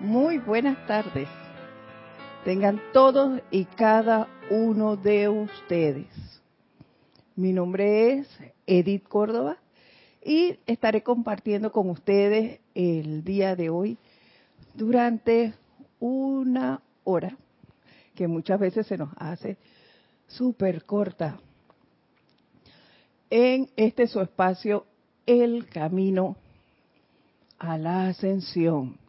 Muy buenas tardes. Tengan todos y cada uno de ustedes. Mi nombre es Edith Córdoba y estaré compartiendo con ustedes el día de hoy durante una hora, que muchas veces se nos hace súper corta, en este su espacio, El Camino a la Ascensión.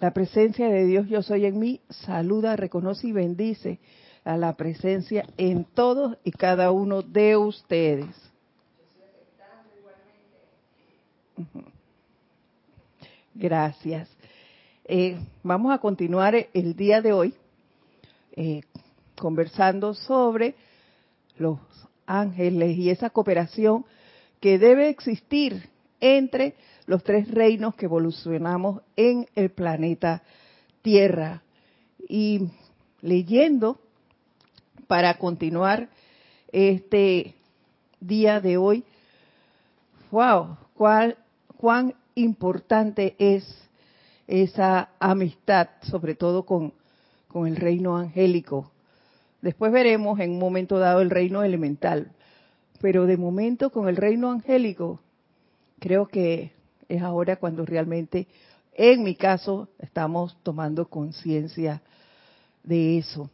La presencia de Dios yo soy en mí, saluda, reconoce y bendice a la presencia en todos y cada uno de ustedes. Gracias. Eh, vamos a continuar el día de hoy eh, conversando sobre los ángeles y esa cooperación que debe existir entre los tres reinos que evolucionamos en el planeta Tierra. Y leyendo para continuar este día de hoy, wow, cuál, cuán importante es esa amistad, sobre todo con, con el reino angélico. Después veremos en un momento dado el reino elemental, pero de momento con el reino angélico creo que es ahora cuando realmente, en mi caso, estamos tomando conciencia de eso.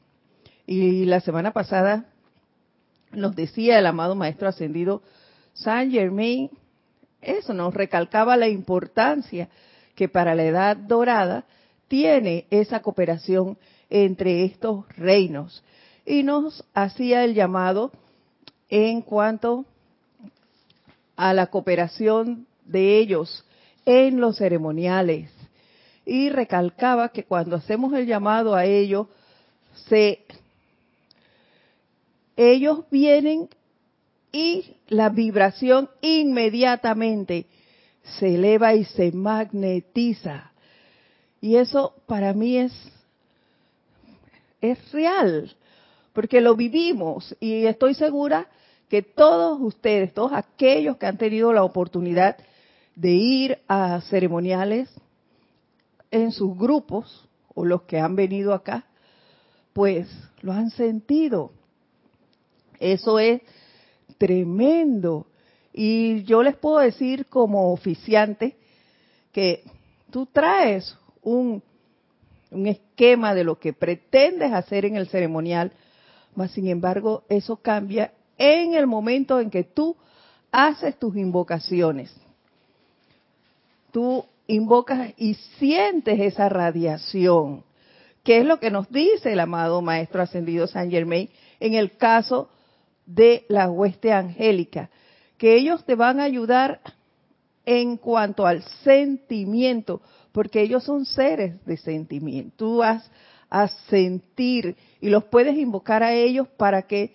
Y la semana pasada nos decía el amado Maestro Ascendido Saint Germain, eso nos recalcaba la importancia que para la edad dorada tiene esa cooperación entre estos reinos. Y nos hacía el llamado en cuanto a la cooperación de ellos en los ceremoniales. Y recalcaba que cuando hacemos el llamado a ellos, se, ellos vienen y la vibración inmediatamente se eleva y se magnetiza. Y eso para mí es, es real, porque lo vivimos y estoy segura que todos ustedes, todos aquellos que han tenido la oportunidad de ir a ceremoniales en sus grupos o los que han venido acá, pues lo han sentido. Eso es tremendo. Y yo les puedo decir como oficiante que tú traes un, esquema de lo que pretendes hacer en el ceremonial, mas sin embargo eso cambia en el momento en que tú haces tus invocaciones tú invocas y sientes esa radiación, que es lo que nos dice el amado Maestro Ascendido San Germain en el caso de la hueste angélica, que ellos te van a ayudar en cuanto al sentimiento, porque ellos son seres de sentimiento. Tú vas a sentir y los puedes invocar a ellos para que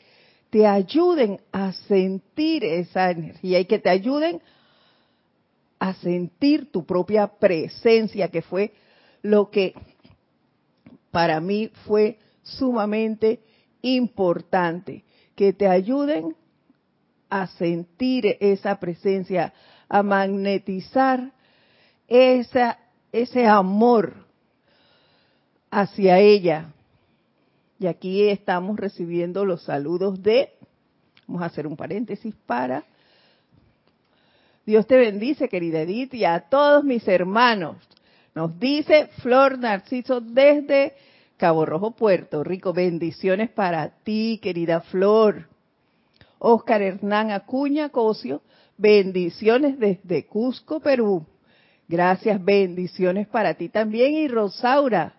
te ayuden a sentir esa energía y que te ayuden a sentir tu propia presencia, que fue lo que para mí fue sumamente importante, que te ayuden a sentir esa presencia, a magnetizar esa, ese amor hacia ella. Y aquí estamos recibiendo los saludos de, vamos a hacer un paréntesis para Dios te bendice, querida Edith, y a todos mis hermanos. Nos dice Flor Narciso desde Cabo Rojo, Puerto Rico. Bendiciones para ti, querida Flor. Oscar Hernán Acuña Cosio, bendiciones desde Cusco, Perú. Gracias, bendiciones para ti también. Y Rosaura,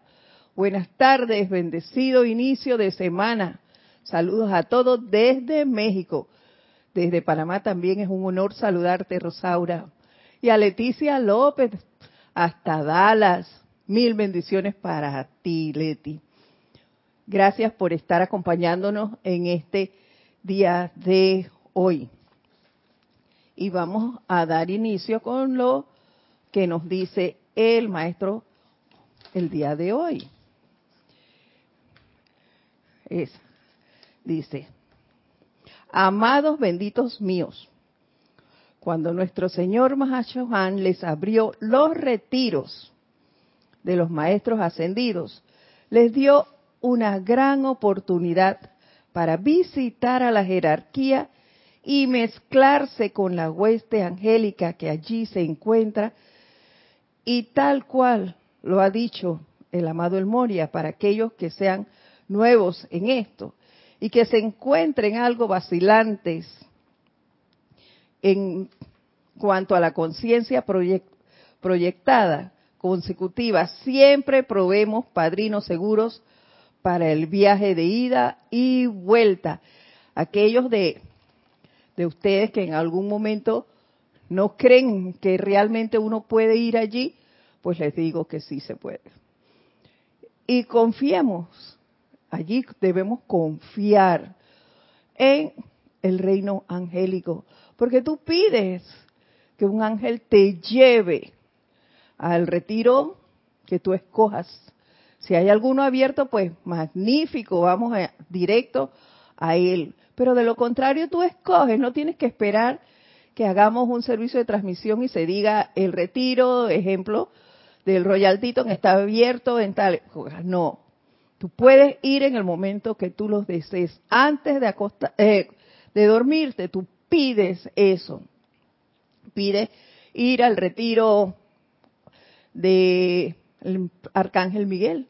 buenas tardes, bendecido inicio de semana. Saludos a todos desde México. Desde Panamá también es un honor saludarte, Rosaura. Y a Leticia López, hasta Dallas. Mil bendiciones para ti, Leti. Gracias por estar acompañándonos en este día de hoy. Y vamos a dar inicio con lo que nos dice el maestro el día de hoy. Es, dice, Amados benditos míos, cuando nuestro Señor Mahashohan les abrió los retiros de los maestros ascendidos, les dio una gran oportunidad para visitar a la jerarquía y mezclarse con la hueste angélica que allí se encuentra. Y tal cual lo ha dicho el amado El Moria para aquellos que sean nuevos en esto y que se encuentren algo vacilantes en cuanto a la conciencia proyectada consecutiva, siempre probemos padrinos seguros para el viaje de ida y vuelta. Aquellos de, de ustedes que en algún momento no creen que realmente uno puede ir allí, pues les digo que sí se puede. Y confiemos, allí debemos confiar en el reino angélico, porque tú pides que un ángel te lleve al retiro que tú escojas. Si hay alguno abierto, pues magnífico, vamos directo a él. Pero de lo contrario, tú escoges, no tienes que esperar que hagamos un servicio de transmisión y se diga el retiro, ejemplo, del Royal Teton está abierto en tal. No, tú puedes ir en el momento que tú los desees. Antes de, acostar, eh, de dormirte, tú pides eso. Pides ir al retiro de Arcángel Miguel.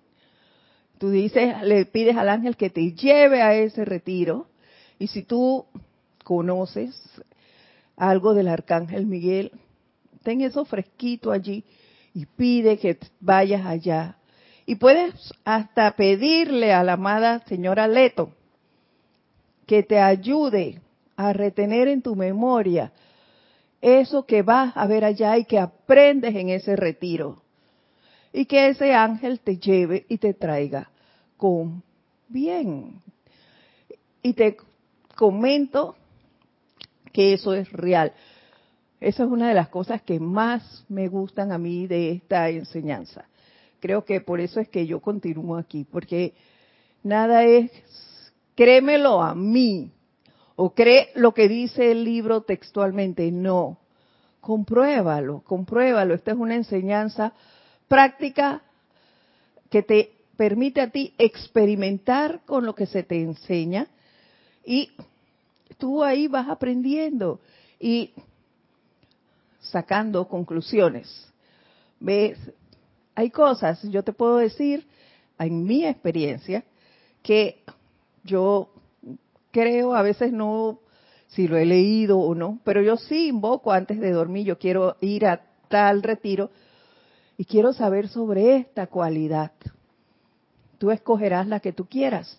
Tú dices, le pides al ángel que te lleve a ese retiro. Y si tú conoces algo del Arcángel Miguel, ten eso fresquito allí y pide que vayas allá. Y puedes hasta pedirle a la amada señora Leto que te ayude a retener en tu memoria eso que vas a ver allá y que aprendes en ese retiro. Y que ese ángel te lleve y te traiga con bien. Y te comento que eso es real. Esa es una de las cosas que más me gustan a mí de esta enseñanza. Creo que por eso es que yo continúo aquí, porque nada es, créemelo a mí, o cree lo que dice el libro textualmente, no. Compruébalo, compruébalo. Esta es una enseñanza práctica que te permite a ti experimentar con lo que se te enseña y tú ahí vas aprendiendo. Y sacando conclusiones. ¿Ves? Hay cosas, yo te puedo decir, en mi experiencia, que yo creo, a veces no, si lo he leído o no, pero yo sí invoco antes de dormir, yo quiero ir a tal retiro y quiero saber sobre esta cualidad. Tú escogerás la que tú quieras.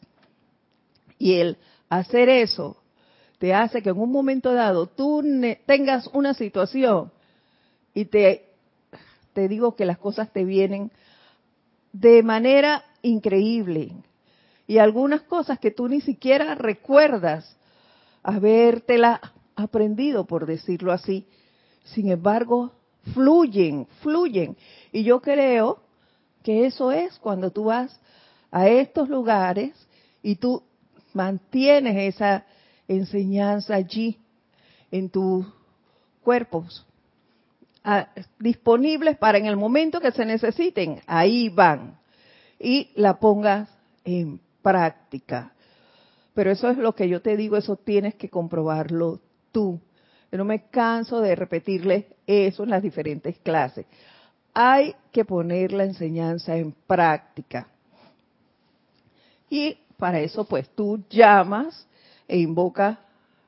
Y el hacer eso te hace que en un momento dado tú tengas una situación y te, te digo que las cosas te vienen de manera increíble. Y algunas cosas que tú ni siquiera recuerdas habértela aprendido, por decirlo así. Sin embargo, fluyen, fluyen. Y yo creo que eso es cuando tú vas a estos lugares y tú mantienes esa enseñanza allí en tus cuerpos, disponibles para en el momento que se necesiten, ahí van, y la pongas en práctica. Pero eso es lo que yo te digo, eso tienes que comprobarlo tú. Yo no me canso de repetirle eso en las diferentes clases. Hay que poner la enseñanza en práctica. Y para eso, pues tú llamas e invoca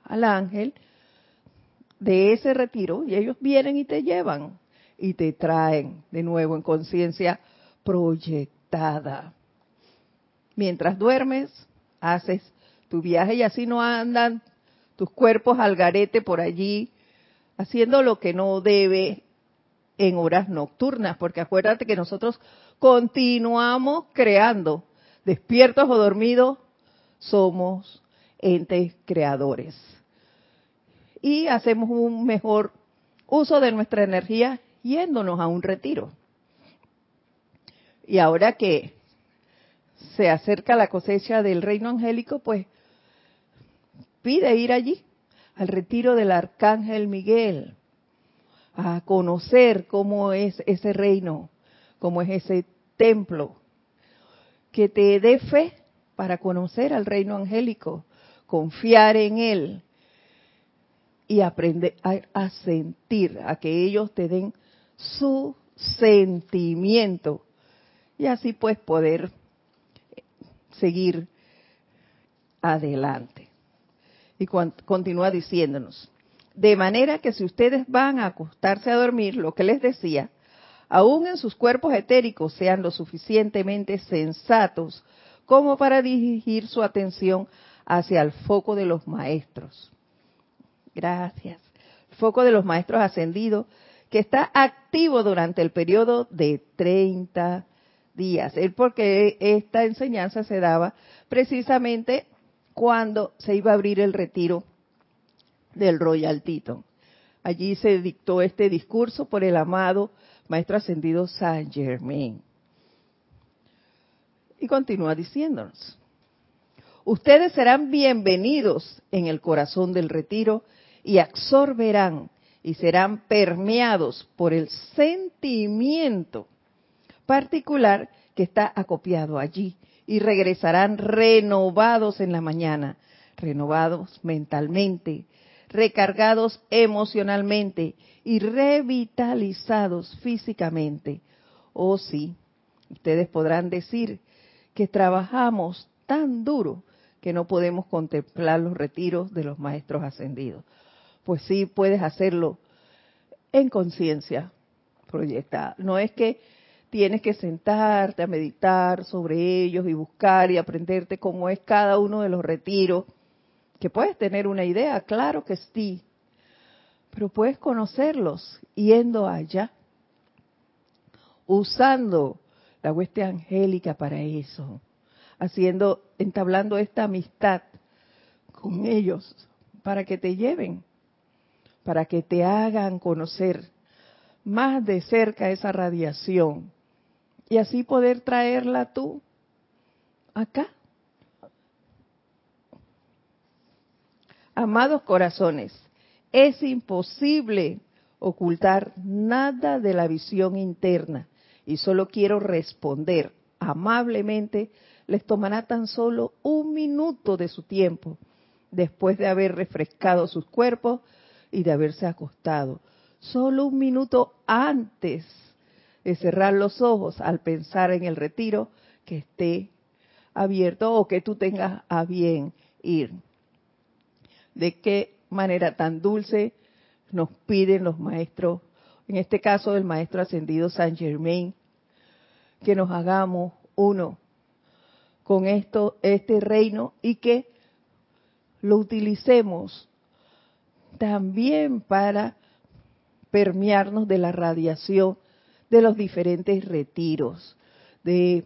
al ángel de ese retiro y ellos vienen y te llevan y te traen de nuevo en conciencia proyectada. Mientras duermes, haces tu viaje y así no andan tus cuerpos al garete por allí haciendo lo que no debe en horas nocturnas, porque acuérdate que nosotros continuamos creando, despiertos o dormidos, somos entes creadores. Y hacemos un mejor uso de nuestra energía yéndonos a un retiro. Y ahora que se acerca la cosecha del reino angélico, pues pide ir allí, al retiro del arcángel Miguel, a conocer cómo es ese reino, cómo es ese templo, que te dé fe para conocer al reino angélico, confiar en él y aprender a, sentir, a que ellos te den su sentimiento y así pues poder seguir adelante. Y continúa diciéndonos, de manera que si ustedes van a acostarse a dormir, lo que les decía, aún en sus cuerpos etéricos sean lo suficientemente sensatos como para dirigir su atención hacia el foco de los maestros. Gracias. Foco de los maestros ascendidos que está activo durante el periodo de 30 días. Es porque esta enseñanza se daba precisamente cuando se iba a abrir el retiro del Royal Teton. Allí se dictó este discurso por el amado Maestro Ascendido Saint Germain. Y continúa diciéndonos, ustedes serán bienvenidos en el corazón del retiro y absorberán y serán permeados por el sentimiento particular que está acopiado allí y regresarán renovados en la mañana, renovados mentalmente, recargados emocionalmente y revitalizados físicamente. Oh sí, ustedes podrán decir que trabajamos tan duro que no podemos contemplar los retiros de los maestros ascendidos. Pues sí, puedes hacerlo en conciencia proyectada. No es que tienes que sentarte a meditar sobre ellos y buscar y aprenderte cómo es cada uno de los retiros que puedes tener una idea, claro que sí, pero puedes conocerlos yendo allá, usando la hueste angélica para eso, haciendo, entablando esta amistad con ellos, para que te lleven, para que te hagan conocer más de cerca esa radiación y así poder traerla tú acá. Amados corazones, es imposible ocultar nada de la visión interna y solo quiero responder amablemente, les tomará tan solo un minuto de su tiempo después de haber refrescado sus cuerpos y de haberse acostado. Solo un minuto antes de cerrar los ojos al pensar en el retiro que esté abierto o que tú tengas a bien ir de qué manera tan dulce nos piden los maestros, en este caso el maestro ascendido San Germain, que nos hagamos uno con esto, este reino y que lo utilicemos también para permearnos de la radiación de los diferentes retiros, de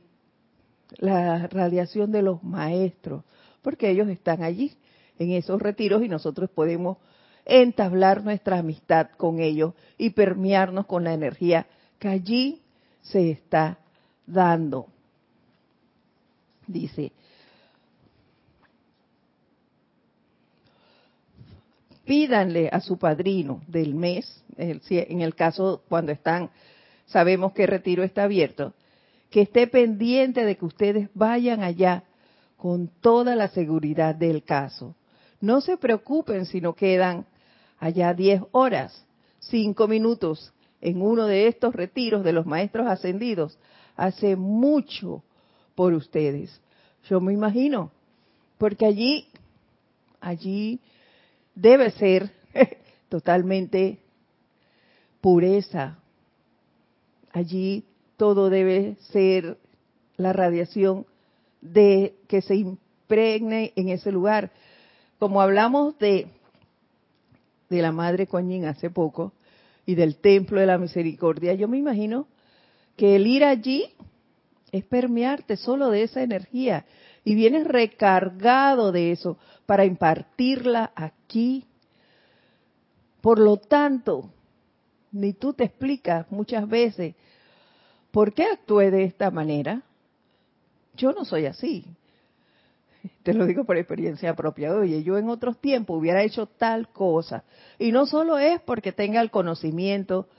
la radiación de los maestros, porque ellos están allí en esos retiros y nosotros podemos entablar nuestra amistad con ellos y permearnos con la energía que allí se está dando. Dice, pídanle a su padrino del mes, en el caso cuando están, sabemos que el retiro está abierto, que esté pendiente de que ustedes vayan allá con toda la seguridad del caso. No se preocupen si no quedan allá 10 horas, 5 minutos en uno de estos retiros de los maestros ascendidos. Hace mucho por ustedes. Yo me imagino, porque allí, allí debe ser totalmente pureza. Allí todo debe ser la radiación de que se impregne en ese lugar como hablamos de, de la Madre Coñín hace poco y del Templo de la Misericordia, yo me imagino que el ir allí es permearte solo de esa energía y vienes recargado de eso para impartirla aquí. Por lo tanto, ni tú te explicas muchas veces por qué actué de esta manera. Yo no soy así. Te lo digo por experiencia propia. Oye, yo en otros tiempos hubiera hecho tal cosa. Y no solo es porque tenga el conocimiento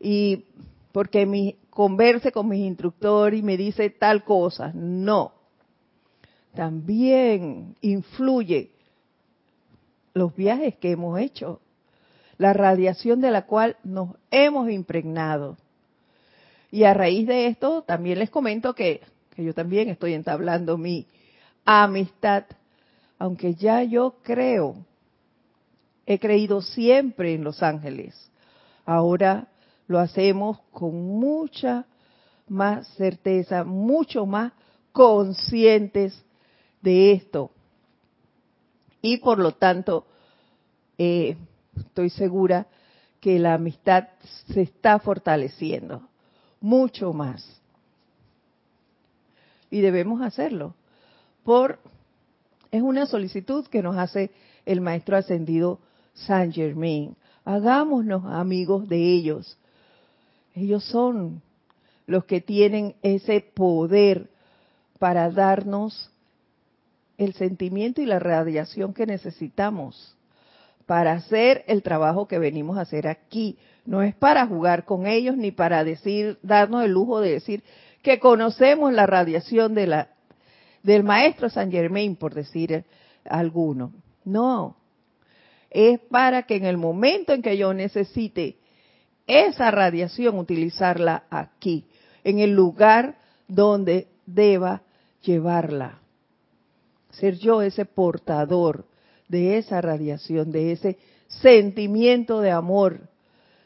y porque mi converse con mis instructores y me dice tal cosa. No. También influye los viajes que hemos hecho, la radiación de la cual nos hemos impregnado. Y a raíz de esto, también les comento que, que yo también estoy entablando mi amistad, aunque ya yo creo, he creído siempre en los ángeles. Ahora lo hacemos con mucha más certeza, mucho más conscientes de esto. Y por lo tanto, eh, estoy segura que la amistad se está fortaleciendo mucho más. Y debemos hacerlo. Por es una solicitud que nos hace el maestro ascendido Saint Germain. Hagámonos amigos de ellos. Ellos son los que tienen ese poder para darnos el sentimiento y la radiación que necesitamos para hacer el trabajo que venimos a hacer aquí. No es para jugar con ellos ni para decir, darnos el lujo de decir que conocemos la radiación de la, del maestro San Germain, por decir alguno. No. Es para que en el momento en que yo necesite esa radiación, utilizarla aquí, en el lugar donde deba llevarla ser yo ese portador de esa radiación, de ese sentimiento de amor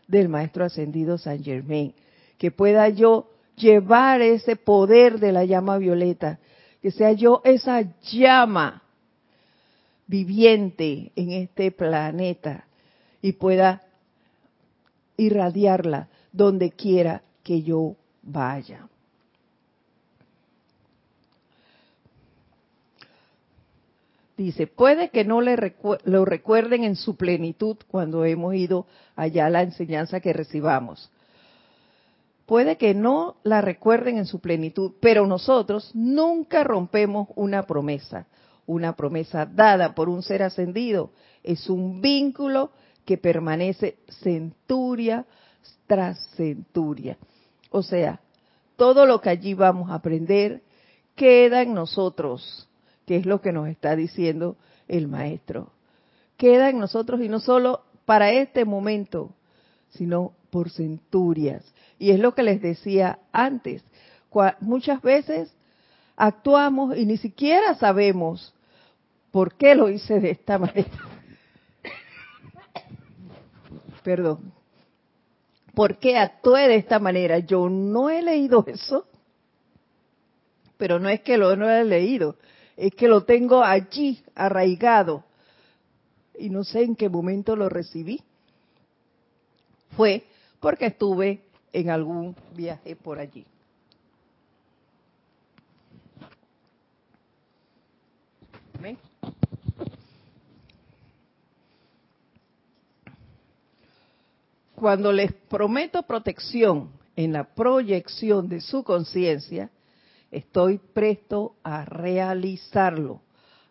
del Maestro Ascendido San Germain, que pueda yo llevar ese poder de la llama violeta, que sea yo esa llama viviente en este planeta y pueda irradiarla donde quiera que yo vaya. Dice, puede que no le lo recuerden en su plenitud cuando hemos ido allá a la enseñanza que recibamos. Puede que no la recuerden en su plenitud, pero nosotros nunca rompemos una promesa. Una promesa dada por un ser ascendido es un vínculo que permanece centuria tras centuria. O sea, todo lo que allí vamos a aprender queda en nosotros que es lo que nos está diciendo el maestro. Queda en nosotros y no solo para este momento, sino por centurias. Y es lo que les decía antes. Muchas veces actuamos y ni siquiera sabemos por qué lo hice de esta manera. Perdón. ¿Por qué actué de esta manera? Yo no he leído eso, pero no es que lo no he leído, es que lo tengo allí arraigado y no sé en qué momento lo recibí. Fue porque estuve en algún viaje por allí. Cuando les prometo protección en la proyección de su conciencia, estoy presto a realizarlo,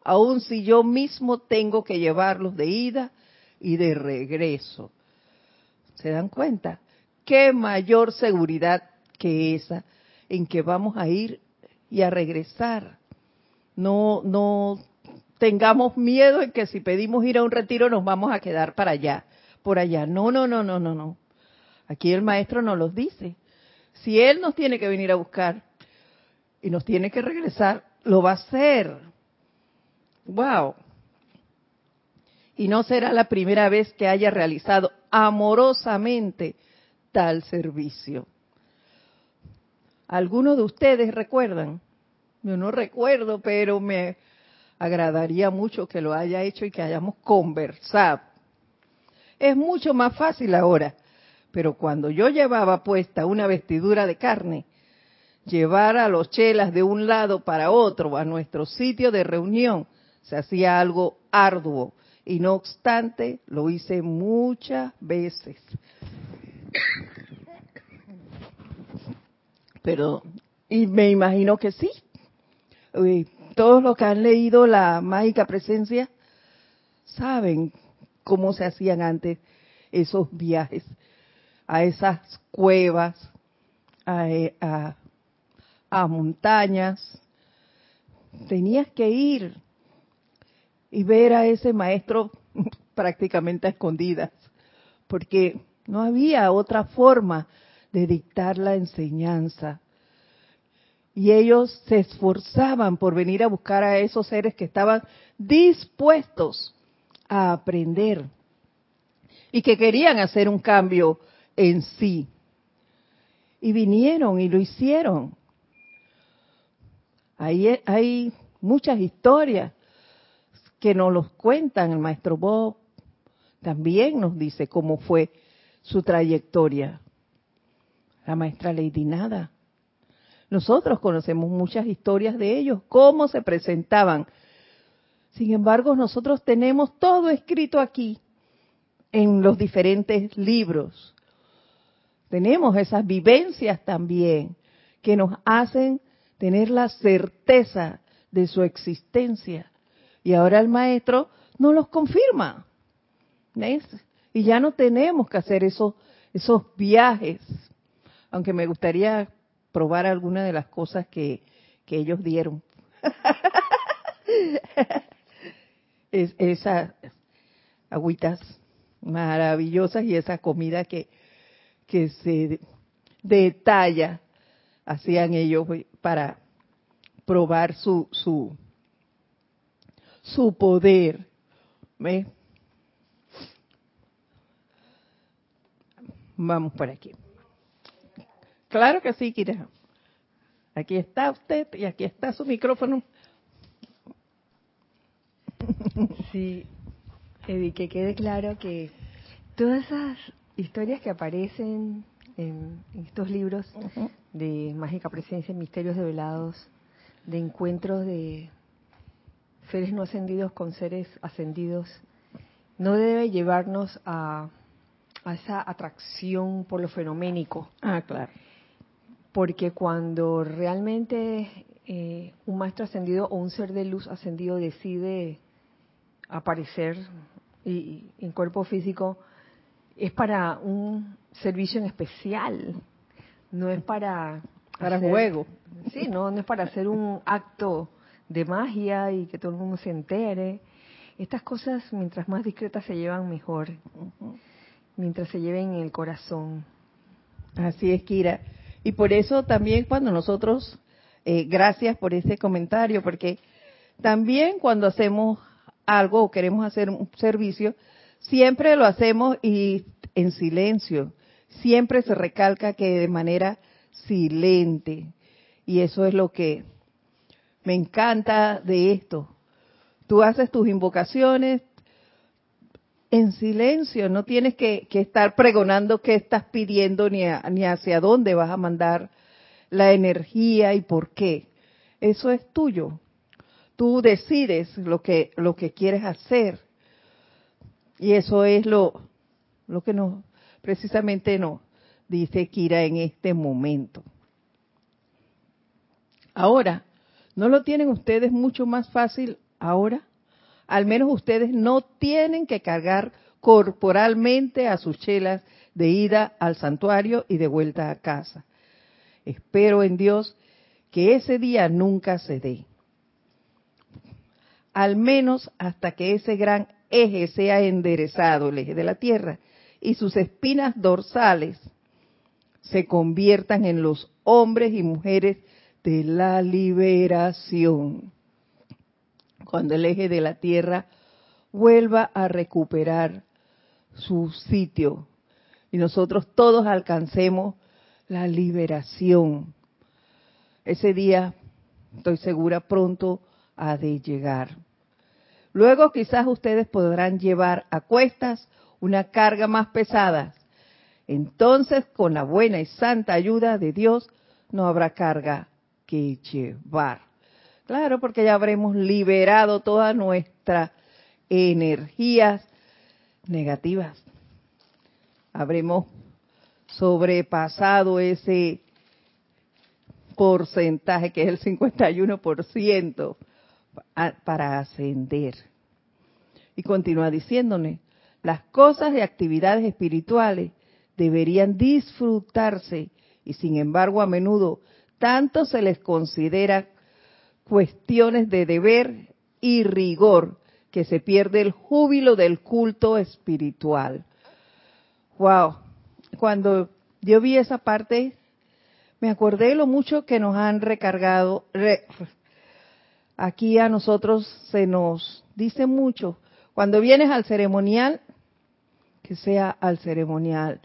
aun si yo mismo tengo que llevarlos de ida y de regreso. ¿Se dan cuenta? ¿Qué mayor seguridad que esa en que vamos a ir y a regresar? No, no tengamos miedo en que si pedimos ir a un retiro nos vamos a quedar para allá, por allá. No, no, no, no, no, no. Aquí el maestro nos los dice. Si él nos tiene que venir a buscar, y nos tiene que regresar, lo va a hacer. ¡Wow! Y no será la primera vez que haya realizado amorosamente tal servicio. ¿Algunos de ustedes recuerdan? Yo no recuerdo, pero me agradaría mucho que lo haya hecho y que hayamos conversado. Es mucho más fácil ahora, pero cuando yo llevaba puesta una vestidura de carne, llevar a los chelas de un lado para otro a nuestro sitio de reunión se hacía algo arduo y no obstante lo hice muchas veces. Pero, y me imagino que sí. Todos los que han leído la mágica presencia saben cómo se hacían antes esos viajes a esas cuevas a, a montañas, tenías que ir y ver a ese maestro prácticamente a escondidas, porque no había otra forma de dictar la enseñanza. Y ellos se esforzaban por venir a buscar a esos seres que estaban dispuestos a aprender y que querían hacer un cambio en sí. Y vinieron y lo hicieron. Ahí hay muchas historias que nos los cuentan. El maestro Bob también nos dice cómo fue su trayectoria. La maestra Lady Nada. Nosotros conocemos muchas historias de ellos, cómo se presentaban. Sin embargo, nosotros tenemos todo escrito aquí en los diferentes libros. Tenemos esas vivencias también que nos hacen tener la certeza de su existencia. Y ahora el maestro nos los confirma. Y ya no tenemos que hacer esos, esos viajes. Aunque me gustaría probar algunas de las cosas que, que ellos dieron. es, esas agüitas maravillosas y esa comida que, que se detalla hacían ellos para probar su su su poder. ¿Ve? Vamos por aquí. Claro que sí, Kira. Aquí está usted y aquí está su micrófono. Sí, Eddie, que quede claro que todas esas historias que aparecen en, estos libros de mágica presencia, misterios develados, de encuentros de seres no ascendidos con seres ascendidos, no debe llevarnos a, a esa atracción por lo fenoménico. Ah, claro. Porque cuando realmente eh, un maestro ascendido o un ser de luz ascendido decide aparecer y, en cuerpo físico, es para un servicio en especial, no es para... Para juego. Sí, no, no es para hacer un acto de magia y que todo el mundo se entere. Estas cosas, mientras más discretas se llevan, mejor. Mientras se lleven en el corazón. Así es, Kira. Y por eso también cuando nosotros, eh, gracias por ese comentario, porque también cuando hacemos algo o queremos hacer un servicio, siempre lo hacemos y en silencio. Siempre se recalca que de manera silente. Y eso es lo que me encanta de esto. Tú haces tus invocaciones en silencio, no tienes que, estar pregonando qué estás pidiendo ni, ni hacia dónde vas a mandar la energía y por qué. Eso es tuyo. Tú decides lo que, lo que quieres hacer. Y eso es lo, lo que nos, precisamente nos dice Kira en este momento. Ahora, ¿no lo tienen ustedes mucho más fácil ahora? Al menos ustedes no tienen que cargar corporalmente a sus chelas de ida al santuario y de vuelta a casa. Espero en Dios que ese día nunca se dé. Al menos hasta que ese gran eje sea enderezado, el eje de la Tierra, y sus espinas dorsales se conviertan en los hombres y mujeres de la liberación. Cuando el eje de la Tierra vuelva a recuperar su sitio y nosotros todos alcancemos la liberación. Ese día, estoy segura, pronto ha de llegar. Luego quizás ustedes podrán llevar a cuestas una carga más pesada. Entonces, con la buena y santa ayuda de Dios, no habrá carga que llevar. Claro, porque ya habremos liberado todas nuestras energías negativas. Habremos sobrepasado ese porcentaje que es el 51% para ascender. Y continúa diciéndole, las cosas y actividades espirituales deberían disfrutarse y sin embargo a menudo tanto se les considera cuestiones de deber y rigor que se pierde el júbilo del culto espiritual. Wow, cuando yo vi esa parte, me acordé de lo mucho que nos han recargado. aquí a nosotros se nos dice mucho, cuando vienes al ceremonial, que sea al ceremonial.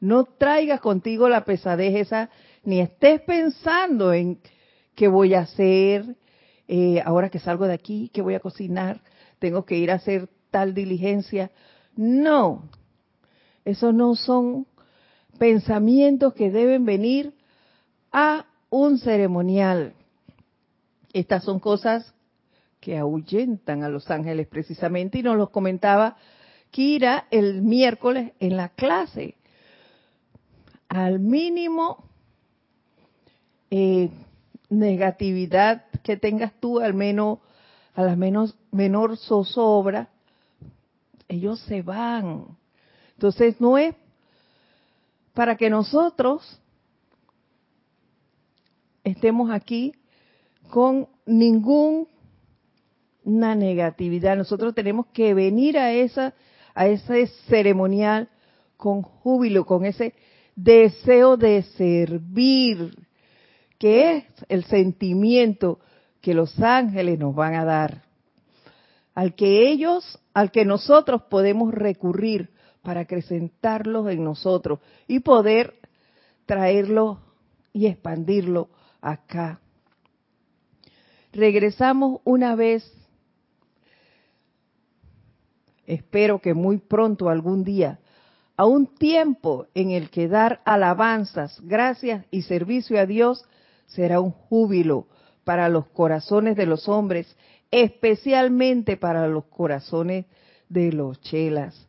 No traigas contigo la pesadez esa, ni estés pensando en qué voy a hacer, eh, ahora que salgo de aquí, qué voy a cocinar, tengo que ir a hacer tal diligencia. No, esos no son pensamientos que deben venir a un ceremonial. Estas son cosas que ahuyentan a los ángeles precisamente y nos los comentaba Kira el miércoles en la clase. Al mínimo eh, negatividad que tengas tú, al menos a la menos, menor zozobra, ellos se van. Entonces no es para que nosotros estemos aquí con ninguna negatividad. Nosotros tenemos que venir a esa a ese ceremonial con júbilo, con ese deseo de servir, que es el sentimiento que los ángeles nos van a dar, al que ellos, al que nosotros podemos recurrir para acrecentarlos en nosotros y poder traerlo y expandirlo acá. Regresamos una vez espero que muy pronto algún día, a un tiempo en el que dar alabanzas, gracias y servicio a Dios será un júbilo para los corazones de los hombres, especialmente para los corazones de los chelas,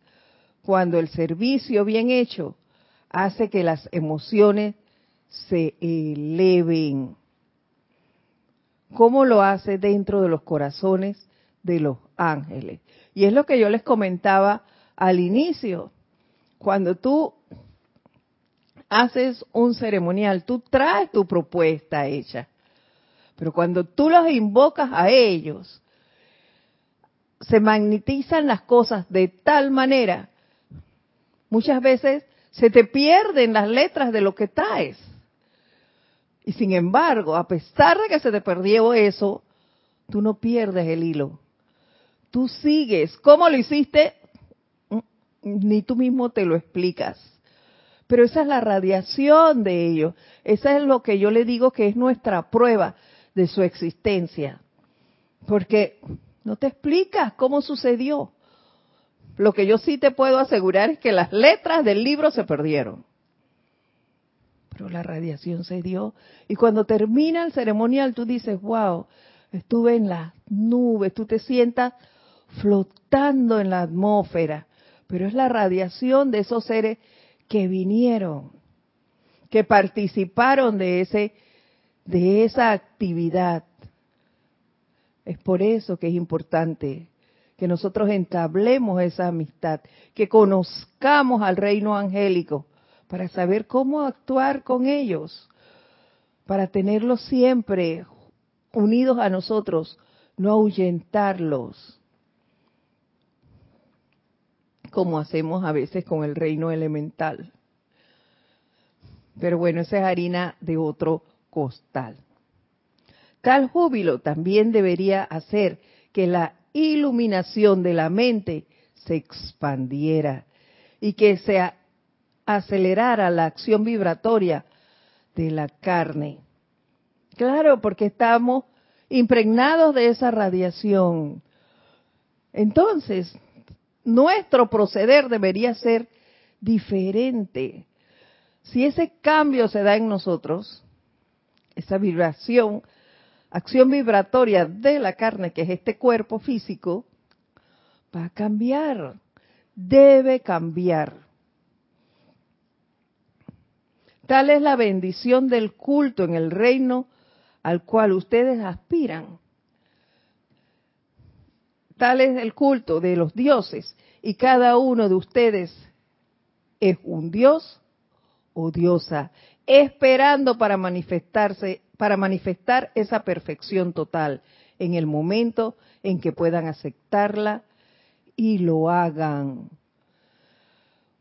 cuando el servicio bien hecho hace que las emociones se eleven. ¿Cómo lo hace dentro de los corazones de los ángeles? Y es lo que yo les comentaba al inicio. Cuando tú haces un ceremonial, tú traes tu propuesta hecha. Pero cuando tú los invocas a ellos, se magnetizan las cosas de tal manera, muchas veces se te pierden las letras de lo que traes. Y sin embargo, a pesar de que se te perdió eso, tú no pierdes el hilo tú sigues. ¿Cómo lo hiciste? Mm, ni tú mismo te lo explicas. Pero esa es la radiación de ellos. Esa es lo que yo le digo que es nuestra prueba de su existencia. Porque no te explicas cómo sucedió. Lo que yo sí te puedo asegurar es que las letras del libro se perdieron. Pero la radiación se dio. Y cuando termina el ceremonial, tú dices, wow, estuve en las nubes, tú te sientas flotando en la atmósfera, pero es la radiación de esos seres que vinieron, que participaron de ese de esa actividad. Es por eso que es importante que nosotros entablemos esa amistad, que conozcamos al reino angélico para saber cómo actuar con ellos, para tenerlos siempre unidos a nosotros, no ahuyentarlos como hacemos a veces con el reino elemental. Pero bueno, esa es harina de otro costal. Tal júbilo también debería hacer que la iluminación de la mente se expandiera y que se acelerara la acción vibratoria de la carne. Claro, porque estamos impregnados de esa radiación. Entonces, nuestro proceder debería ser diferente. Si ese cambio se da en nosotros, esa vibración, acción vibratoria de la carne, que es este cuerpo físico, va a cambiar, debe cambiar. Tal es la bendición del culto en el reino al cual ustedes aspiran Tal es el culto de los dioses y cada uno de ustedes es un dios o diosa esperando para manifestarse, para manifestar esa perfección total en el momento en que puedan aceptarla y lo hagan.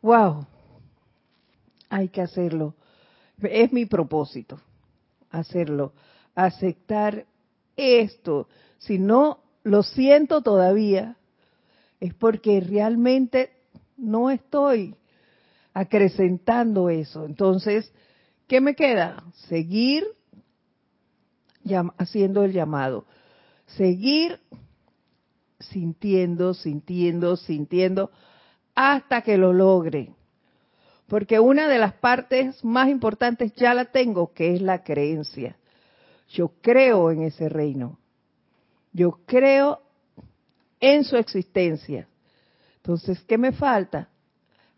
Wow, hay que hacerlo. Es mi propósito, hacerlo, aceptar esto. Si no lo siento todavía, es porque realmente no estoy acrecentando eso. Entonces, ¿qué me queda? Seguir haciendo el llamado. Seguir sintiendo, sintiendo, sintiendo, hasta que lo logre. Porque una de las partes más importantes ya la tengo, que es la creencia. Yo creo en ese reino. Yo creo en su existencia. Entonces, ¿qué me falta?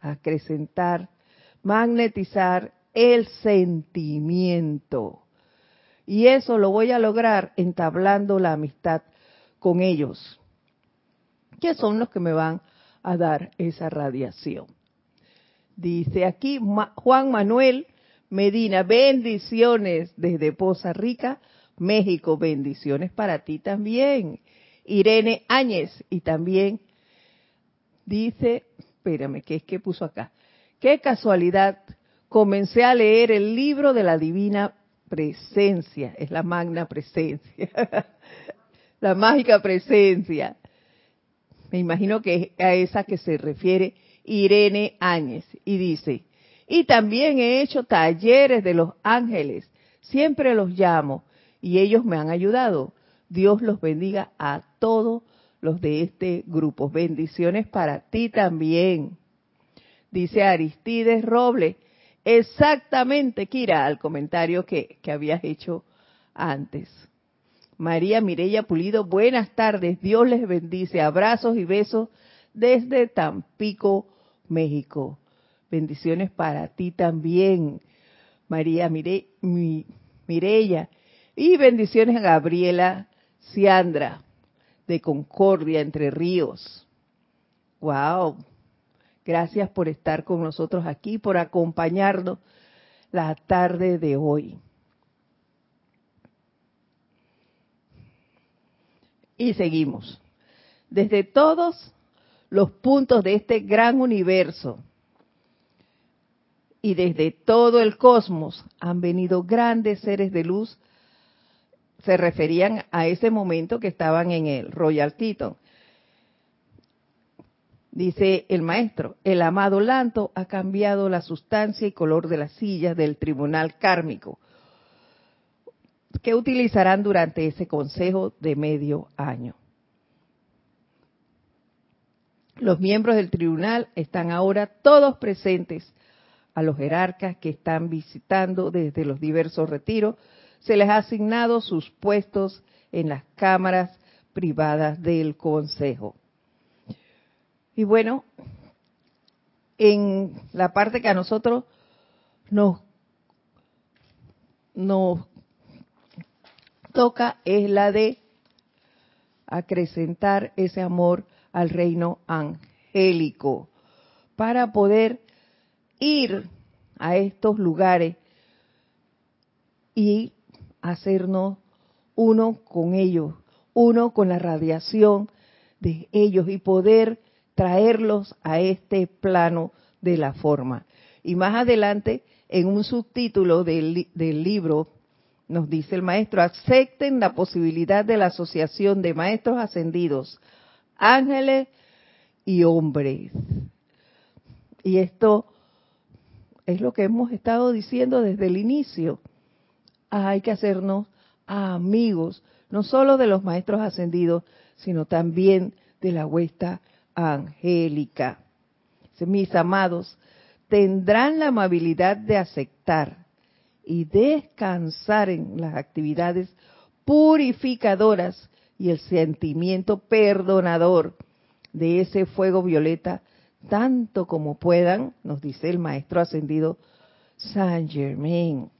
Acrecentar, magnetizar el sentimiento. Y eso lo voy a lograr entablando la amistad con ellos, que son los que me van a dar esa radiación. Dice aquí Juan Manuel Medina, bendiciones desde Poza Rica, México, bendiciones para ti también. Irene Áñez y también dice, espérame, ¿qué es que puso acá? Qué casualidad, comencé a leer el libro de la divina presencia, es la magna presencia, la mágica presencia. Me imagino que es a esa que se refiere Irene Áñez y dice, y también he hecho talleres de los ángeles, siempre los llamo y ellos me han ayudado. Dios los bendiga a todos los de este grupo. Bendiciones para ti también. Dice Aristides Roble, exactamente, Kira, al comentario que, que habías hecho antes. María Mireya Pulido, buenas tardes, Dios les bendice, abrazos y besos desde Tampico, México. Bendiciones para ti también, María Mire. Y bendiciones a Gabriela Ciandra de Concordia, Entre Ríos. ¡Wow! Gracias por estar con nosotros aquí, por acompañarnos la tarde de hoy. Y seguimos. Desde todos los puntos de este gran universo y desde todo el cosmos han venido grandes seres de luz se referían a ese momento que estaban en el Royal Teton. Dice el maestro, el amado Lanto ha cambiado la sustancia y color de las sillas del tribunal kármico que utilizarán durante ese consejo de medio año. Los miembros del tribunal están ahora todos presentes a los jerarcas que están visitando desde los diversos retiros se les ha asignado sus puestos en las cámaras privadas del Consejo. Y bueno, en la parte que a nosotros nos, nos toca es la de acrecentar ese amor al reino angélico para poder ir a estos lugares y hacernos uno con ellos, uno con la radiación de ellos y poder traerlos a este plano de la forma. Y más adelante, en un subtítulo del, libro, nos dice el maestro, acepten la posibilidad de la asociación de maestros ascendidos, ángeles y hombres. Y esto es lo que hemos estado diciendo desde el inicio hay que hacernos amigos, no solo de los maestros ascendidos, sino también de la huesta angélica. Mis amados, tendrán la amabilidad de aceptar y descansar en las actividades purificadoras y el sentimiento perdonador de ese fuego violeta tanto como puedan, nos dice el maestro ascendido Saint Germain.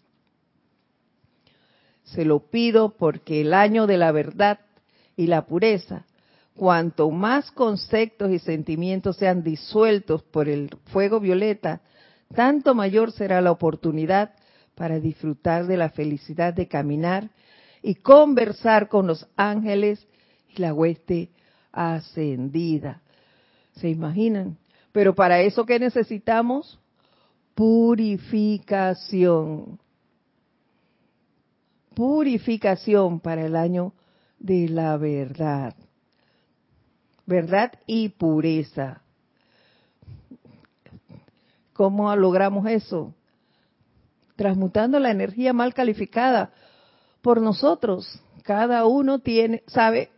Se lo pido porque el año de la verdad y la pureza, cuanto más conceptos y sentimientos sean disueltos por el fuego violeta, tanto mayor será la oportunidad para disfrutar de la felicidad de caminar y conversar con los ángeles y la hueste ascendida. ¿Se imaginan? Pero para eso que necesitamos purificación. Purificación para el año de la verdad. Verdad y pureza. ¿Cómo logramos eso? Transmutando la energía mal calificada por nosotros. Cada uno tiene, sabe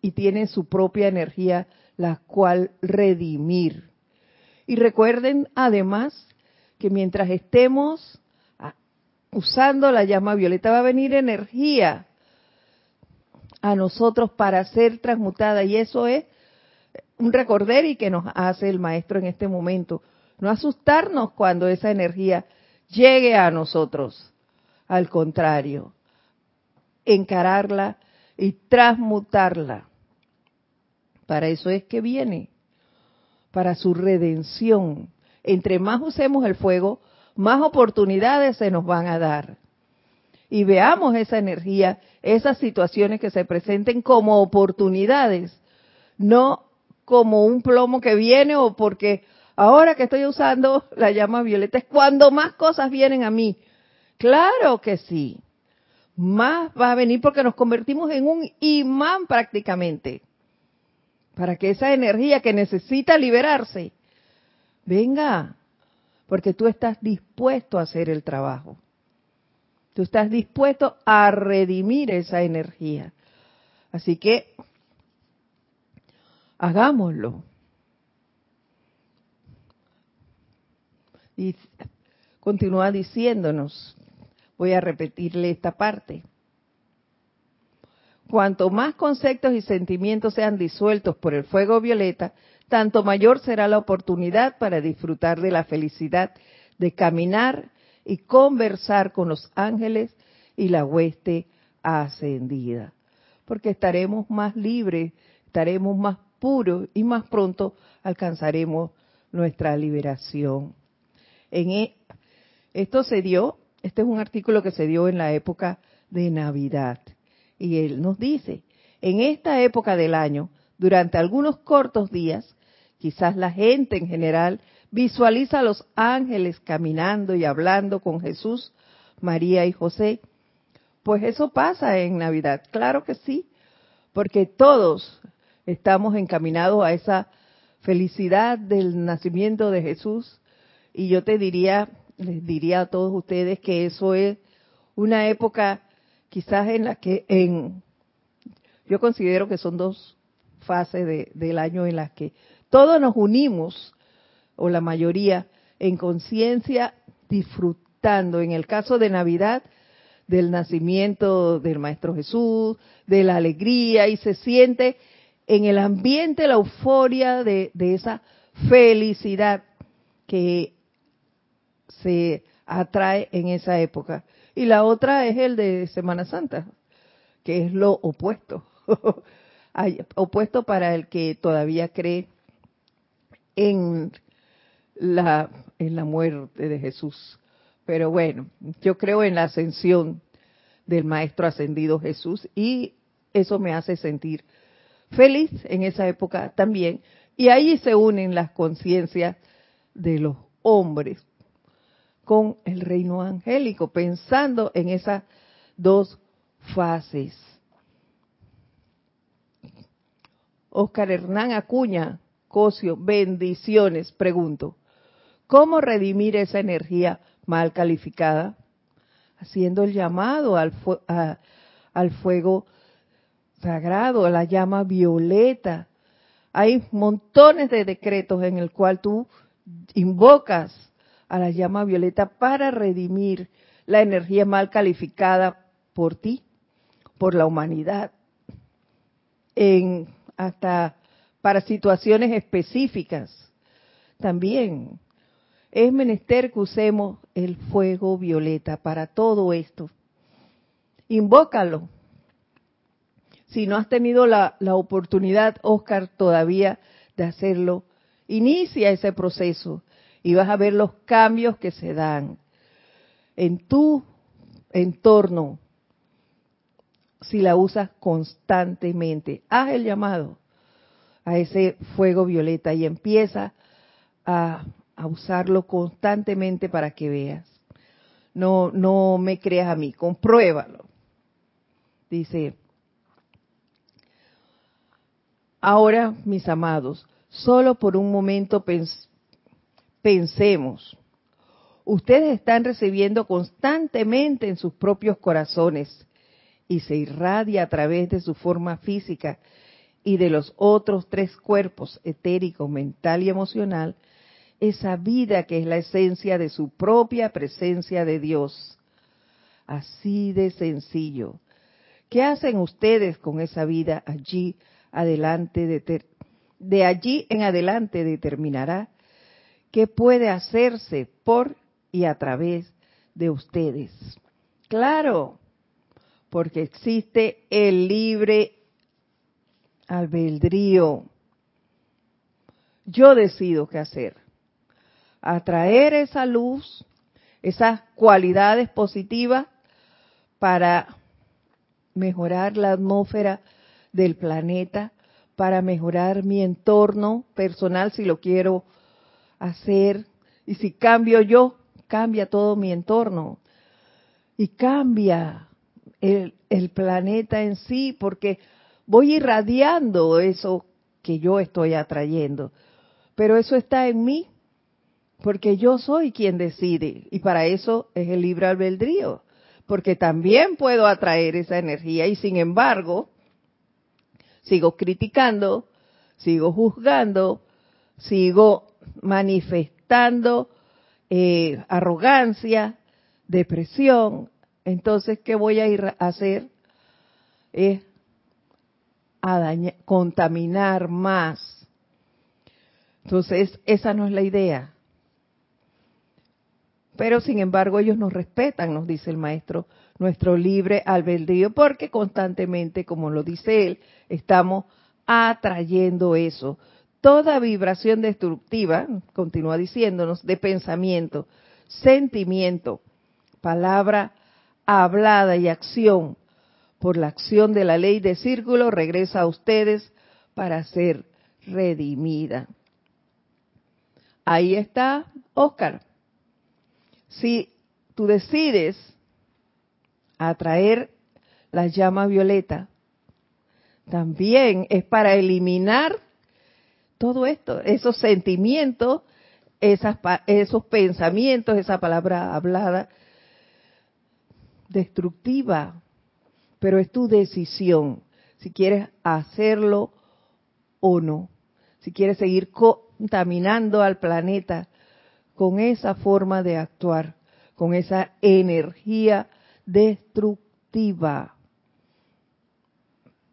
y tiene su propia energía, la cual redimir. Y recuerden además que mientras estemos usando la llama violeta va a venir energía a nosotros para ser transmutada y eso es un recorder y que nos hace el maestro en este momento. No asustarnos cuando esa energía llegue a nosotros. Al contrario, encararla y transmutarla. Para eso es que viene para su redención. Entre más usemos el fuego, más oportunidades se nos van a dar. Y veamos esa energía, esas situaciones que se presenten como oportunidades, no como un plomo que viene o porque ahora que estoy usando la llama violeta es cuando más cosas vienen a mí. Claro que sí. Más va a venir porque nos convertimos en un imán prácticamente para que esa energía que necesita liberarse venga, porque tú estás dispuesto a hacer el trabajo. Tú estás dispuesto a redimir esa energía. Así que hagámoslo. Y continúa diciéndonos, voy a repetirle esta parte. Cuanto más conceptos y sentimientos sean disueltos por el fuego violeta, tanto mayor será la oportunidad para disfrutar de la felicidad de caminar y conversar con los ángeles y la hueste ascendida. Porque estaremos más libres, estaremos más puros y más pronto alcanzaremos nuestra liberación. En e, esto se dio, este es un artículo que se dio en la época de Navidad. Y él nos dice, en esta época del año, durante algunos cortos días, quizás la gente en general visualiza a los ángeles caminando y hablando con Jesús, María y José. Pues eso pasa en Navidad, claro que sí, porque todos estamos encaminados a esa felicidad del nacimiento de Jesús. Y yo te diría, les diría a todos ustedes que eso es una época quizás en la que en yo considero que son dos fases del año en las que todos nos unimos o la mayoría en conciencia disfrutando. En el caso de Navidad del nacimiento del maestro Jesús de la alegría y se siente en el ambiente la euforia de, esa felicidad que se atrae en esa época. Y la otra es el de Semana Santa, que es lo opuesto, opuesto para el que todavía cree en la, en la muerte de Jesús. Pero bueno, yo creo en la ascensión del Maestro Ascendido Jesús y eso me hace sentir feliz en esa época también. Y ahí se unen las conciencias de los hombres con el reino angélico, pensando en esas dos fases. Oscar Hernán Acuña, Cosio, bendiciones, pregunto. ¿Cómo redimir esa energía mal calificada? Haciendo el llamado al, al fuego sagrado, a la llama violeta. Hay montones de decretos en el cual tú invocas a la llama violeta para redimir la energía mal calificada por ti, por la humanidad, en hasta para situaciones específicas. También es menester que usemos el fuego violeta para todo esto. Invócalo. Si no has tenido la, la oportunidad, Oscar, todavía de hacerlo, inicia ese proceso y vas a ver los cambios que se dan. en tu entorno si la usas constantemente. Haz el llamado a ese fuego violeta y empieza a, usarlo constantemente para que veas. No, no me creas a mí, compruébalo. Dice, ahora mis amados, solo por un momento pensemos. Ustedes están recibiendo constantemente en sus propios corazones y se irradia a través de su forma física y de los otros tres cuerpos, etérico, mental y emocional, esa vida que es la esencia de su propia presencia de Dios. Así de sencillo. ¿Qué hacen ustedes con esa vida allí adelante? De, de allí en adelante determinará qué puede hacerse por y a través de ustedes. Claro, porque existe el libre albedrío. Yo decido qué hacer. Atraer esa luz, esas cualidades positivas para mejorar la atmósfera del planeta, para mejorar mi entorno personal si lo quiero hacer. Y si cambio yo, cambia todo mi entorno. Y cambia el, planeta en sí, porque voy irradiando eso que yo estoy atrayendo. Pero eso está en mí, porque yo soy quien decide. Y para eso es el libre albedrío, porque también puedo atraer esa energía y sin embargo, sigo criticando, sigo juzgando, sigo manifestando eh, arrogancia, depresión, entonces, ¿qué voy a ir a hacer? Es a contaminar más. Entonces, esa no es la idea. Pero, sin embargo, ellos nos respetan, nos dice el maestro, nuestro libre albedrío, porque constantemente, como lo dice él, estamos atrayendo eso. Toda vibración destructiva, continúa diciéndonos, de pensamiento, sentimiento, palabra hablada y acción por la acción de la ley de círculo regresa a ustedes para ser redimida. Ahí está Oscar. Si tú decides atraer la llama violeta, también es para eliminar todo esto, esos sentimientos, esos pensamientos, esa palabra hablada, destructiva, pero es tu decisión si quieres hacerlo o no, si quieres seguir contaminando al planeta con esa forma de actuar, con esa energía destructiva.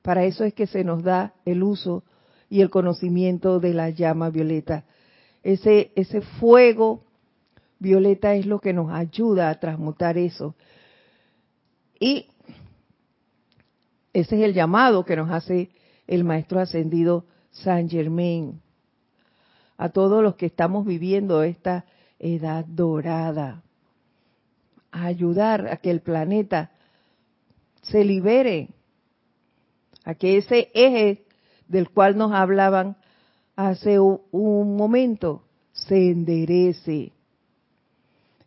Para eso es que se nos da el uso y el conocimiento de la llama violeta. Ese, ese fuego violeta es lo que nos ayuda a transmutar eso y ese es el llamado que nos hace el Maestro Ascendido San Germain. A todos los que estamos viviendo esta edad dorada, a ayudar a que el planeta se libere, a que ese eje del cual nos hablaban hace un momento se enderece,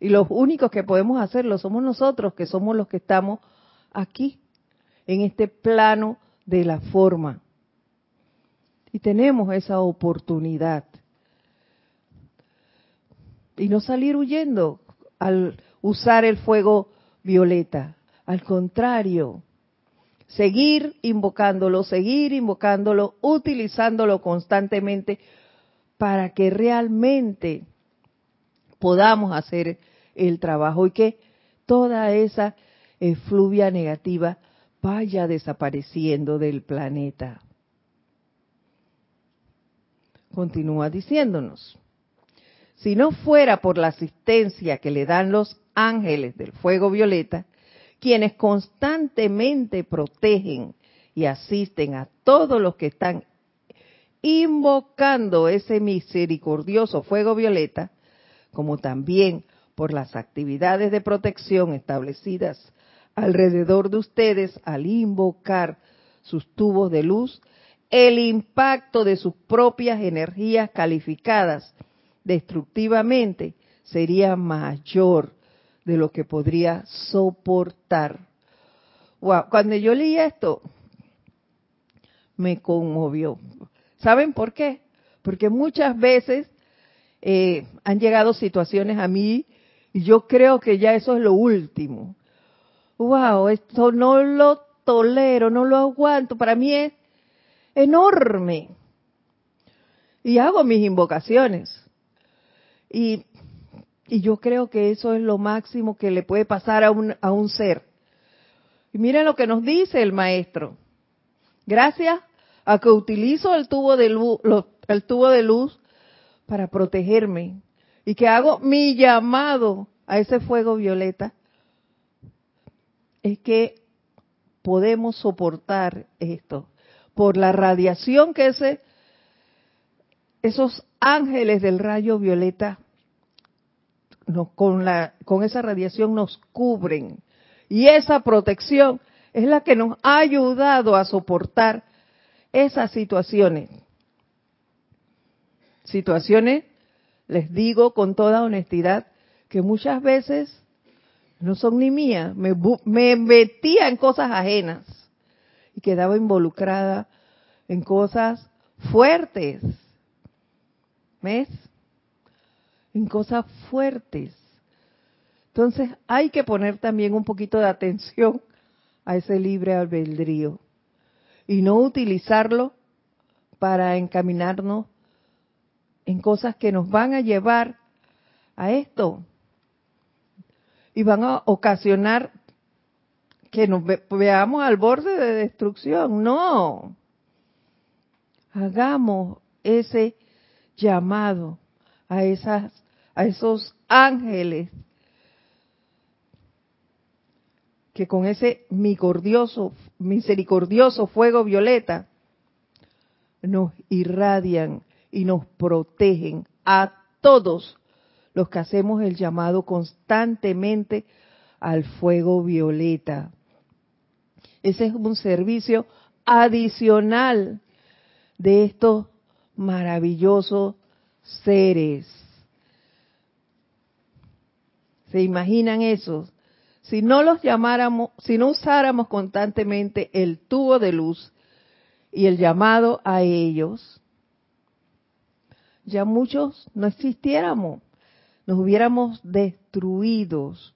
y los únicos que podemos hacerlo somos nosotros, que somos los que estamos aquí, en este plano de la forma. Y tenemos esa oportunidad. Y no salir huyendo al usar el fuego violeta. Al contrario, seguir invocándolo, seguir invocándolo, utilizándolo constantemente para que realmente podamos hacer el trabajo y que toda esa efluvia negativa vaya desapareciendo del planeta. Continúa diciéndonos, si no fuera por la asistencia que le dan los ángeles del fuego violeta, quienes constantemente protegen y asisten a todos los que están invocando ese misericordioso fuego violeta, como también por las actividades de protección establecidas alrededor de ustedes al invocar sus tubos de luz, el impacto de sus propias energías calificadas destructivamente sería mayor de lo que podría soportar. Wow, cuando yo leí esto, me conmovió. ¿Saben por qué? Porque muchas veces eh, han llegado situaciones a mí y yo creo que ya eso es lo último. Wow, esto no lo tolero, no lo aguanto. Para mí es enorme. Y hago mis invocaciones. Y, y yo creo que eso es lo máximo que le puede pasar a un, a un ser. Y miren lo que nos dice el maestro. Gracias a que utilizo el tubo de luz, el tubo de luz para protegerme y que hago mi llamado a ese fuego violeta, es que podemos soportar esto por la radiación que ese, esos ángeles del rayo violeta con, la, con esa radiación nos cubren. Y esa protección es la que nos ha ayudado a soportar esas situaciones. Situaciones, les digo con toda honestidad, que muchas veces no son ni mías, me, me metía en cosas ajenas y quedaba involucrada en cosas fuertes. ¿Ves? En cosas fuertes. Entonces hay que poner también un poquito de atención a ese libre albedrío y no utilizarlo para encaminarnos en cosas que nos van a llevar a esto y van a ocasionar que nos veamos al borde de destrucción. No. Hagamos ese llamado a esas esos ángeles que con ese misericordioso, misericordioso fuego violeta nos irradian y nos protegen a todos los que hacemos el llamado constantemente al fuego violeta. Ese es un servicio adicional de estos maravillosos seres. ¿Se imaginan eso? Si no los llamáramos, si no usáramos constantemente el tubo de luz y el llamado a ellos, ya muchos no existiéramos, nos hubiéramos destruidos.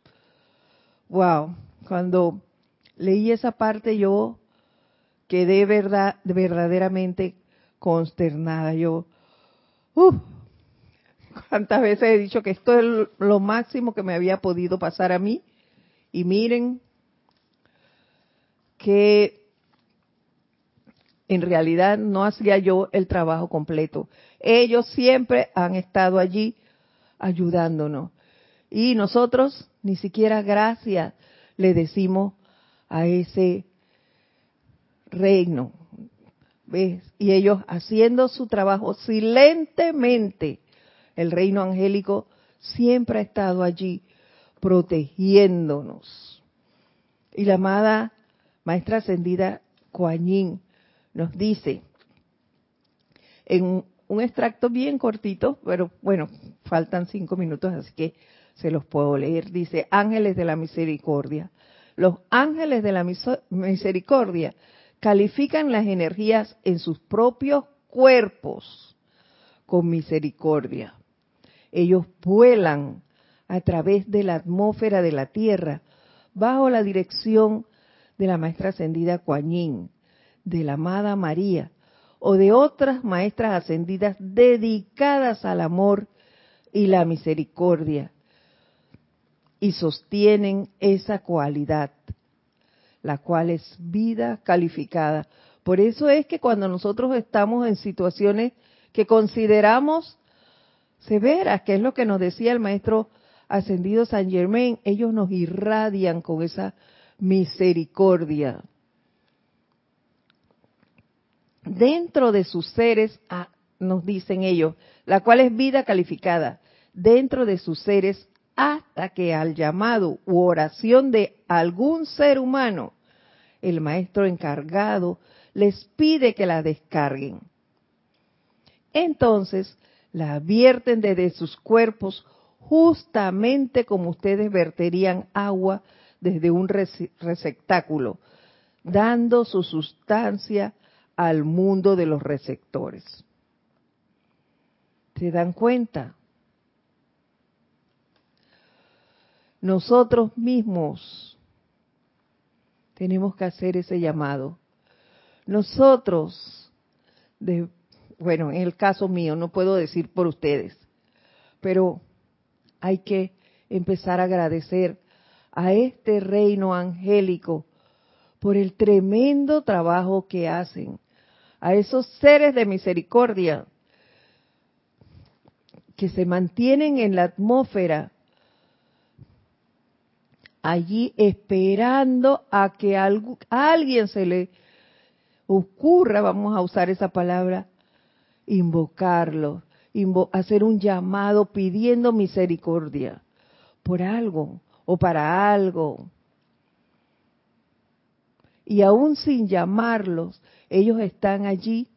Wow, cuando leí esa parte yo quedé verdad, verdaderamente consternada. Yo, uh, cuántas veces he dicho que esto es lo máximo que me había podido pasar a mí. Y miren que en realidad no hacía yo el trabajo completo. Ellos siempre han estado allí ayudándonos. Y nosotros ni siquiera gracias le decimos a ese reino. ¿Ves? Y ellos haciendo su trabajo silentemente. El reino angélico siempre ha estado allí protegiéndonos. Y la amada maestra ascendida Kuan nos dice en un extracto bien cortito, pero bueno, faltan cinco minutos, así que se los puedo leer. Dice, ángeles de la misericordia. Los ángeles de la misericordia califican las energías en sus propios cuerpos con misericordia. Ellos vuelan a través de la atmósfera de la Tierra bajo la dirección de la maestra ascendida Kuan de la amada María o de otras maestras ascendidas dedicadas al amor y la misericordia y sostienen esa cualidad, la cual es vida calificada. Por eso es que cuando nosotros estamos en situaciones que consideramos severas, que es lo que nos decía el maestro ascendido San Germain, ellos nos irradian con esa misericordia. Dentro de sus seres, ah, nos dicen ellos, la cual es vida calificada, dentro de sus seres hasta que al llamado u oración de algún ser humano, el maestro encargado les pide que la descarguen. Entonces la vierten desde sus cuerpos justamente como ustedes verterían agua desde un receptáculo, dando su sustancia al mundo de los receptores. ¿Se dan cuenta? Nosotros mismos tenemos que hacer ese llamado. Nosotros, de, bueno, en el caso mío, no puedo decir por ustedes, pero hay que empezar a agradecer a este reino angélico por el tremendo trabajo que hacen, a esos seres de misericordia que se mantienen en la atmósfera allí esperando a que a alguien se le ocurra, vamos a usar esa palabra, invocarlo, hacer un llamado pidiendo misericordia por algo o para algo. Y aún sin llamarlos, ellos están allí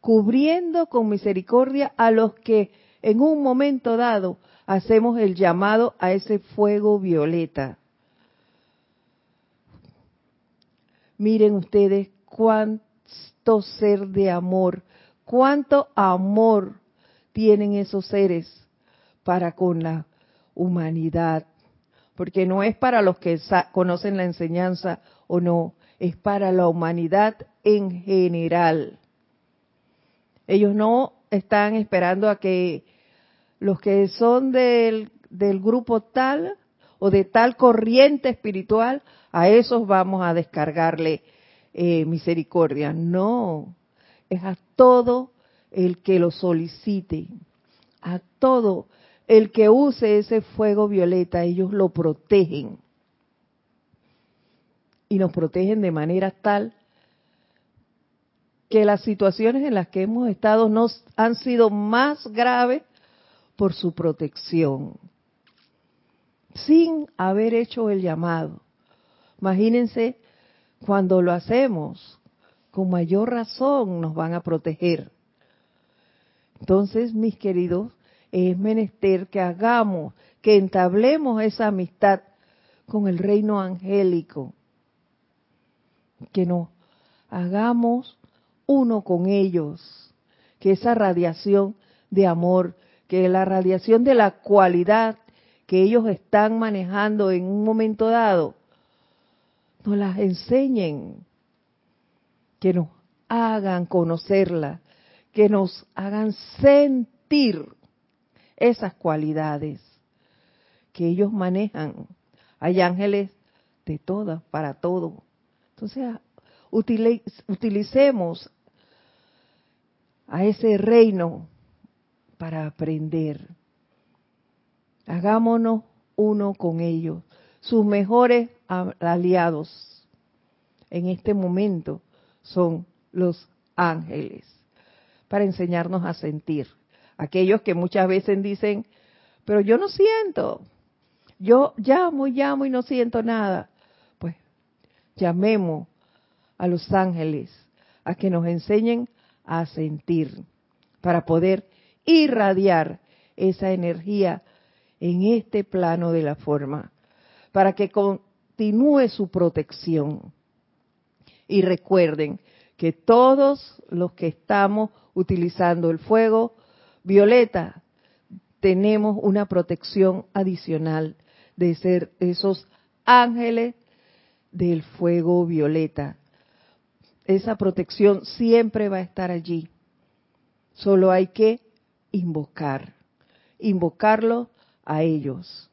cubriendo con misericordia a los que en un momento dado hacemos el llamado a ese fuego violeta. Miren ustedes cuánto ser de amor, cuánto amor tienen esos seres para con la humanidad. Porque no es para los que conocen la enseñanza o no, es para la humanidad en general. Ellos no están esperando a que los que son del, del grupo tal o de tal corriente espiritual, a esos vamos a descargarle eh, misericordia. No, es a todo el que lo solicite, a todo el que use ese fuego violeta, ellos lo protegen. Y nos protegen de manera tal que las situaciones en las que hemos estado nos han sido más graves por su protección, sin haber hecho el llamado. Imagínense cuando lo hacemos, con mayor razón nos van a proteger. Entonces, mis queridos, es menester que hagamos, que entablemos esa amistad con el reino angélico, que nos hagamos uno con ellos, que esa radiación de amor, que la radiación de la cualidad que ellos están manejando en un momento dado, nos las enseñen, que nos hagan conocerla, que nos hagan sentir esas cualidades que ellos manejan. Hay ángeles de todas, para todo. Entonces, utilicemos a ese reino para aprender. Hagámonos uno con ellos, sus mejores aliados en este momento son los ángeles, para enseñarnos a sentir. Aquellos que muchas veces dicen, pero yo no siento, yo llamo y llamo y no siento nada. Llamemos a los ángeles a que nos enseñen a sentir para poder irradiar esa energía en este plano de la forma, para que continúe su protección. Y recuerden que todos los que estamos utilizando el fuego violeta tenemos una protección adicional de ser esos ángeles del fuego violeta. Esa protección siempre va a estar allí. Solo hay que invocar, invocarlo a ellos.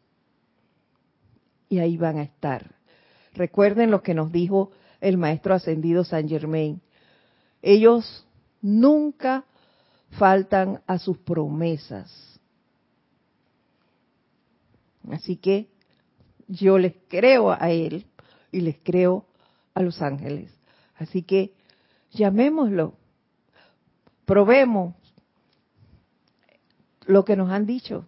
Y ahí van a estar. Recuerden lo que nos dijo el maestro ascendido San Germain. Ellos nunca faltan a sus promesas. Así que yo les creo a él y les creo a los ángeles. Así que llamémoslo, probemos lo que nos han dicho,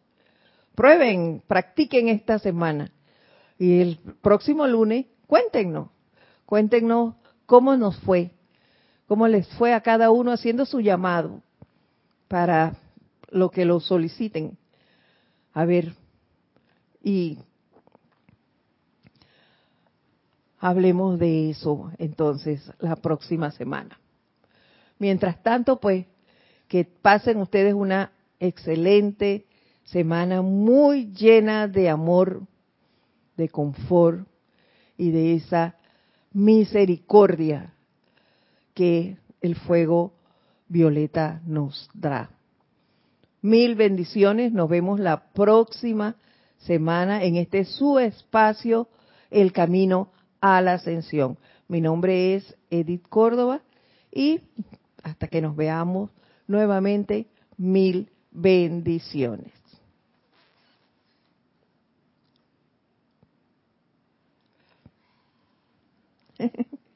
prueben, practiquen esta semana. Y el próximo lunes, cuéntenos, cuéntenos cómo nos fue, cómo les fue a cada uno haciendo su llamado para lo que lo soliciten. A ver, y hablemos de eso entonces la próxima semana. Mientras tanto, pues, que pasen ustedes una excelente semana muy llena de amor, de confort y de esa misericordia que el fuego violeta nos da. Mil bendiciones, nos vemos la próxima semana en este su espacio, El Camino a la Ascensión. Mi nombre es Edith Córdoba y hasta que nos veamos nuevamente, mil bendiciones.